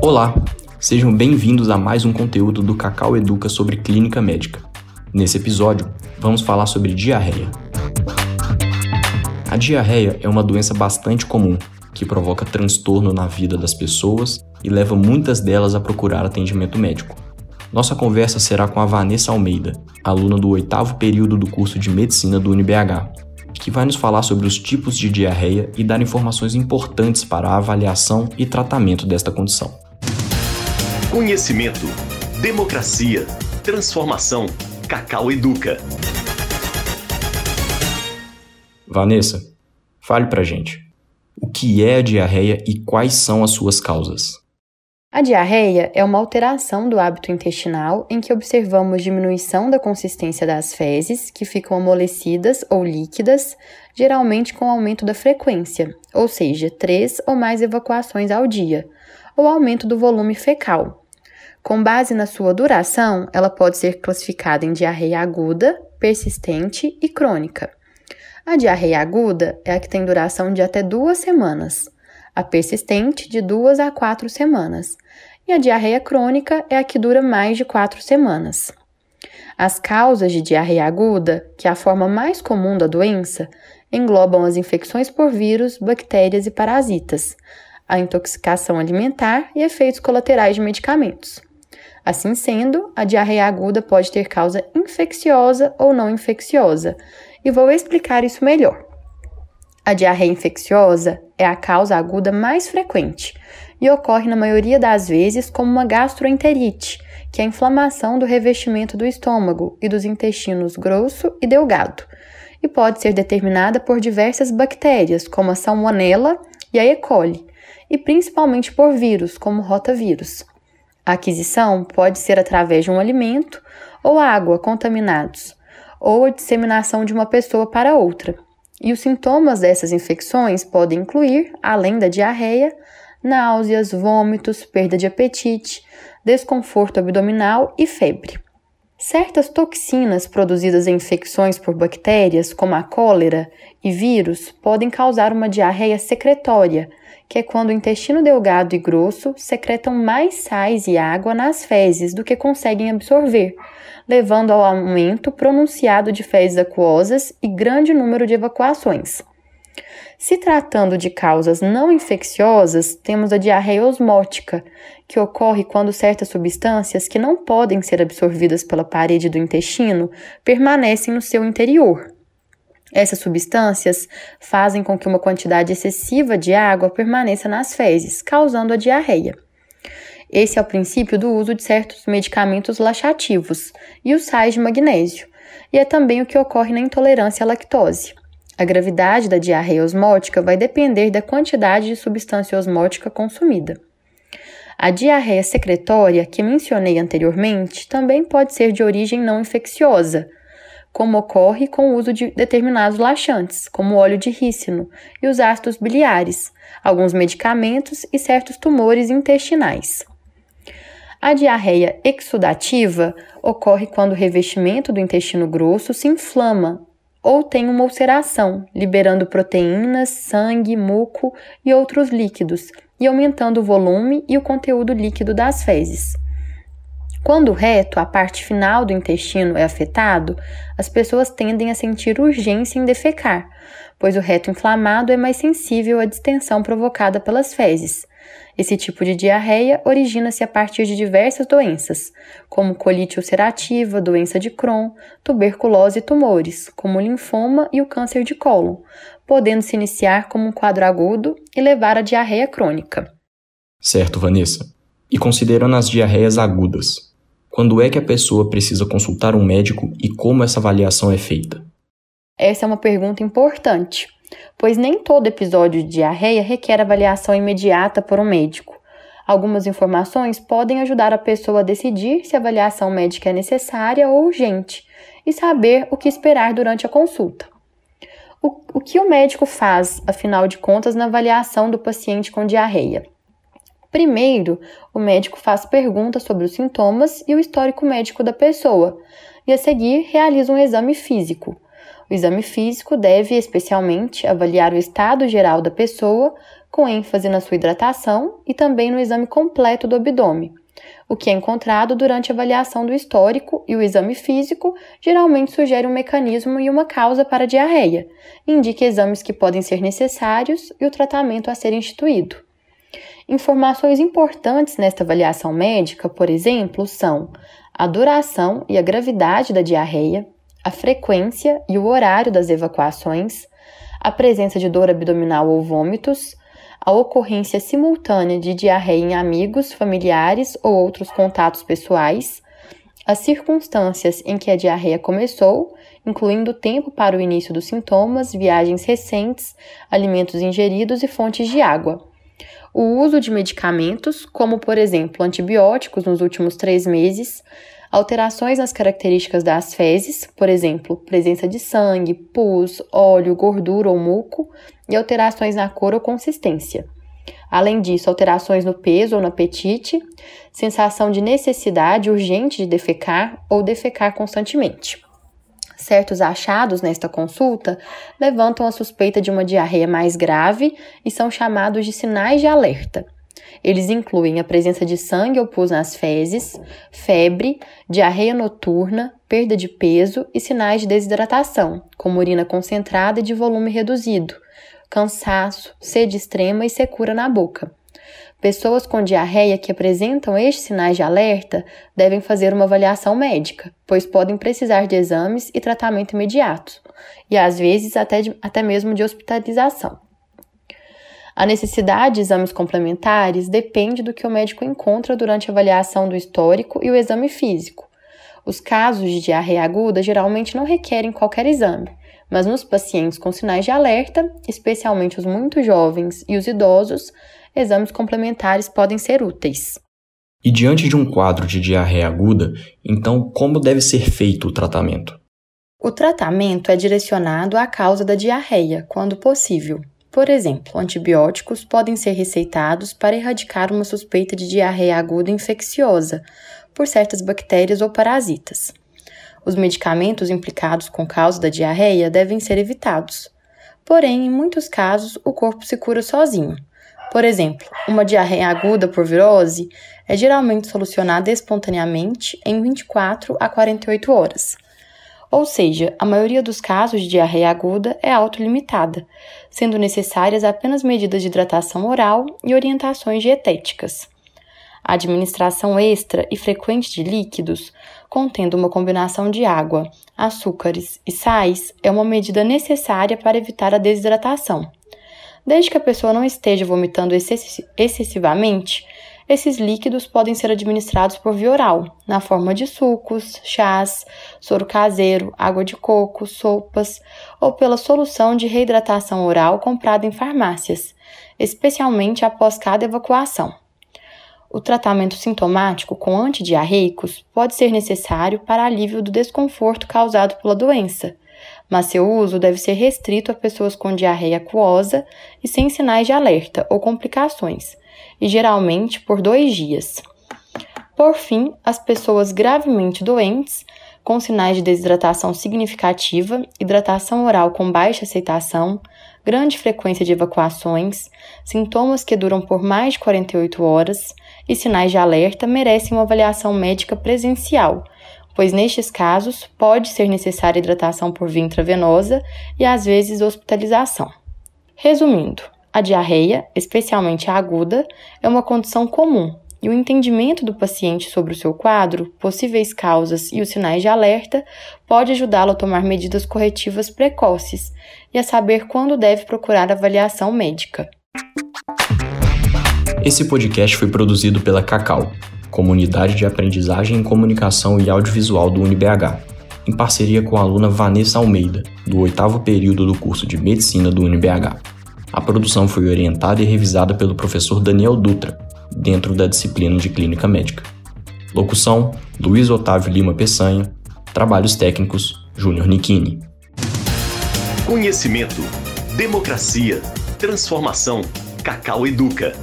Olá, sejam bem-vindos a mais um conteúdo do Cacau Educa sobre clínica médica. Nesse episódio, vamos falar sobre diarreia. A diarreia é uma doença bastante comum que provoca transtorno na vida das pessoas e leva muitas delas a procurar atendimento médico. Nossa conversa será com a Vanessa Almeida, aluna do oitavo período do curso de medicina do UniBH, que vai nos falar sobre os tipos de diarreia e dar informações importantes para a avaliação e tratamento desta condição. Conhecimento, democracia, transformação. Cacau Educa. Vanessa, fale pra gente. O que é a diarreia e quais são as suas causas? A diarreia é uma alteração do hábito intestinal em que observamos diminuição da consistência das fezes, que ficam amolecidas ou líquidas, geralmente com aumento da frequência, ou seja, três ou mais evacuações ao dia, ou aumento do volume fecal. Com base na sua duração, ela pode ser classificada em diarreia aguda, persistente e crônica. A diarreia aguda é a que tem duração de até duas semanas, a persistente de duas a quatro semanas, e a diarreia crônica é a que dura mais de quatro semanas. As causas de diarreia aguda, que é a forma mais comum da doença, englobam as infecções por vírus, bactérias e parasitas, a intoxicação alimentar e efeitos colaterais de medicamentos. Assim sendo, a diarreia aguda pode ter causa infecciosa ou não infecciosa, e vou explicar isso melhor. A diarreia infecciosa é a causa aguda mais frequente e ocorre na maioria das vezes como uma gastroenterite, que é a inflamação do revestimento do estômago e dos intestinos grosso e delgado, e pode ser determinada por diversas bactérias, como a salmonella e a E. coli, e principalmente por vírus, como rotavírus. A aquisição pode ser através de um alimento ou água contaminados, ou a disseminação de uma pessoa para outra. E os sintomas dessas infecções podem incluir, além da diarreia, náuseas, vômitos, perda de apetite, desconforto abdominal e febre. Certas toxinas produzidas em infecções por bactérias, como a cólera e vírus, podem causar uma diarreia secretória, que é quando o intestino delgado e grosso secretam mais sais e água nas fezes do que conseguem absorver, levando ao aumento pronunciado de fezes aquosas e grande número de evacuações. Se tratando de causas não infecciosas, temos a diarreia osmótica, que ocorre quando certas substâncias que não podem ser absorvidas pela parede do intestino permanecem no seu interior. Essas substâncias fazem com que uma quantidade excessiva de água permaneça nas fezes, causando a diarreia. Esse é o princípio do uso de certos medicamentos laxativos e os sais de magnésio, e é também o que ocorre na intolerância à lactose. A gravidade da diarreia osmótica vai depender da quantidade de substância osmótica consumida. A diarreia secretória, que mencionei anteriormente, também pode ser de origem não infecciosa, como ocorre com o uso de determinados laxantes, como o óleo de rícino e os ácidos biliares, alguns medicamentos e certos tumores intestinais. A diarreia exudativa ocorre quando o revestimento do intestino grosso se inflama ou tem uma ulceração, liberando proteínas, sangue, muco e outros líquidos, e aumentando o volume e o conteúdo líquido das fezes. Quando o reto, a parte final do intestino, é afetado, as pessoas tendem a sentir urgência em defecar, pois o reto inflamado é mais sensível à distensão provocada pelas fezes. Esse tipo de diarreia origina-se a partir de diversas doenças, como colite ulcerativa, doença de Crohn, tuberculose e tumores, como o linfoma e o câncer de cólon, podendo se iniciar como um quadro agudo e levar à diarreia crônica. Certo, Vanessa. E considerando as diarreias agudas, quando é que a pessoa precisa consultar um médico e como essa avaliação é feita? Essa é uma pergunta importante, pois nem todo episódio de diarreia requer avaliação imediata por um médico. Algumas informações podem ajudar a pessoa a decidir se a avaliação médica é necessária ou urgente e saber o que esperar durante a consulta. O, o que o médico faz, afinal de contas, na avaliação do paciente com diarreia? Primeiro, o médico faz perguntas sobre os sintomas e o histórico médico da pessoa, e a seguir realiza um exame físico. O exame físico deve especialmente avaliar o estado geral da pessoa, com ênfase na sua hidratação e também no exame completo do abdômen, o que é encontrado durante a avaliação do histórico e o exame físico geralmente sugere um mecanismo e uma causa para a diarreia, indica exames que podem ser necessários e o tratamento a ser instituído. Informações importantes nesta avaliação médica, por exemplo, são a duração e a gravidade da diarreia, a frequência e o horário das evacuações, a presença de dor abdominal ou vômitos, a ocorrência simultânea de diarreia em amigos, familiares ou outros contatos pessoais, as circunstâncias em que a diarreia começou, incluindo o tempo para o início dos sintomas, viagens recentes, alimentos ingeridos e fontes de água. O uso de medicamentos, como por exemplo antibióticos nos últimos três meses, alterações nas características das fezes, por exemplo, presença de sangue, pus, óleo, gordura ou muco, e alterações na cor ou consistência. Além disso, alterações no peso ou no apetite, sensação de necessidade urgente de defecar ou defecar constantemente. Certos achados nesta consulta levantam a suspeita de uma diarreia mais grave e são chamados de sinais de alerta. Eles incluem a presença de sangue ou pus nas fezes, febre, diarreia noturna, perda de peso e sinais de desidratação, como urina concentrada e de volume reduzido, cansaço, sede extrema e secura na boca. Pessoas com diarreia que apresentam estes sinais de alerta devem fazer uma avaliação médica, pois podem precisar de exames e tratamento imediato, e às vezes até, de, até mesmo de hospitalização. A necessidade de exames complementares depende do que o médico encontra durante a avaliação do histórico e o exame físico. Os casos de diarreia aguda geralmente não requerem qualquer exame, mas nos pacientes com sinais de alerta, especialmente os muito jovens e os idosos, exames complementares podem ser úteis. E diante de um quadro de diarreia aguda, então como deve ser feito o tratamento? O tratamento é direcionado à causa da diarreia, quando possível, por exemplo, antibióticos podem ser receitados para erradicar uma suspeita de diarreia aguda infecciosa por certas bactérias ou parasitas. Os medicamentos implicados com causa da diarreia devem ser evitados. Porém, em muitos casos, o corpo se cura sozinho. Por exemplo, uma diarreia aguda por virose é geralmente solucionada espontaneamente em 24 a 48 horas. Ou seja, a maioria dos casos de diarreia aguda é autolimitada, sendo necessárias apenas medidas de hidratação oral e orientações dietéticas. A administração extra e frequente de líquidos, contendo uma combinação de água, açúcares e sais, é uma medida necessária para evitar a desidratação. Desde que a pessoa não esteja vomitando excessivamente, esses líquidos podem ser administrados por via oral, na forma de sucos, chás, soro caseiro, água de coco, sopas, ou pela solução de reidratação oral comprada em farmácias, especialmente após cada evacuação. O tratamento sintomático com antidiarreicos pode ser necessário para alívio do desconforto causado pela doença, mas seu uso deve ser restrito a pessoas com diarreia aquosa e sem sinais de alerta ou complicações, e geralmente por dois dias. Por fim, as pessoas gravemente doentes, com sinais de desidratação significativa, hidratação oral com baixa aceitação, grande frequência de evacuações, sintomas que duram por mais de 48 horas e sinais de alerta merecem uma avaliação médica presencial, pois nestes casos pode ser necessária hidratação por via intravenosa e às vezes hospitalização. Resumindo, a diarreia, especialmente a aguda, é uma condição comum e o entendimento do paciente sobre o seu quadro, possíveis causas e os sinais de alerta pode ajudá-lo a tomar medidas corretivas precoces e a saber quando deve procurar avaliação médica. Esse podcast foi produzido pela Cacau, Comunidade de Aprendizagem em Comunicação e Audiovisual do UniBH, em parceria com a aluna Vanessa Almeida, do oitavo período do curso de Medicina do UniBH. A produção foi orientada e revisada pelo professor Daniel Dutra, dentro da disciplina de Clínica Médica. Locução: Luiz Otávio Lima Peçanha. Trabalhos técnicos: Júnior Nikini. Conhecimento, democracia, transformação. Cacau Educa.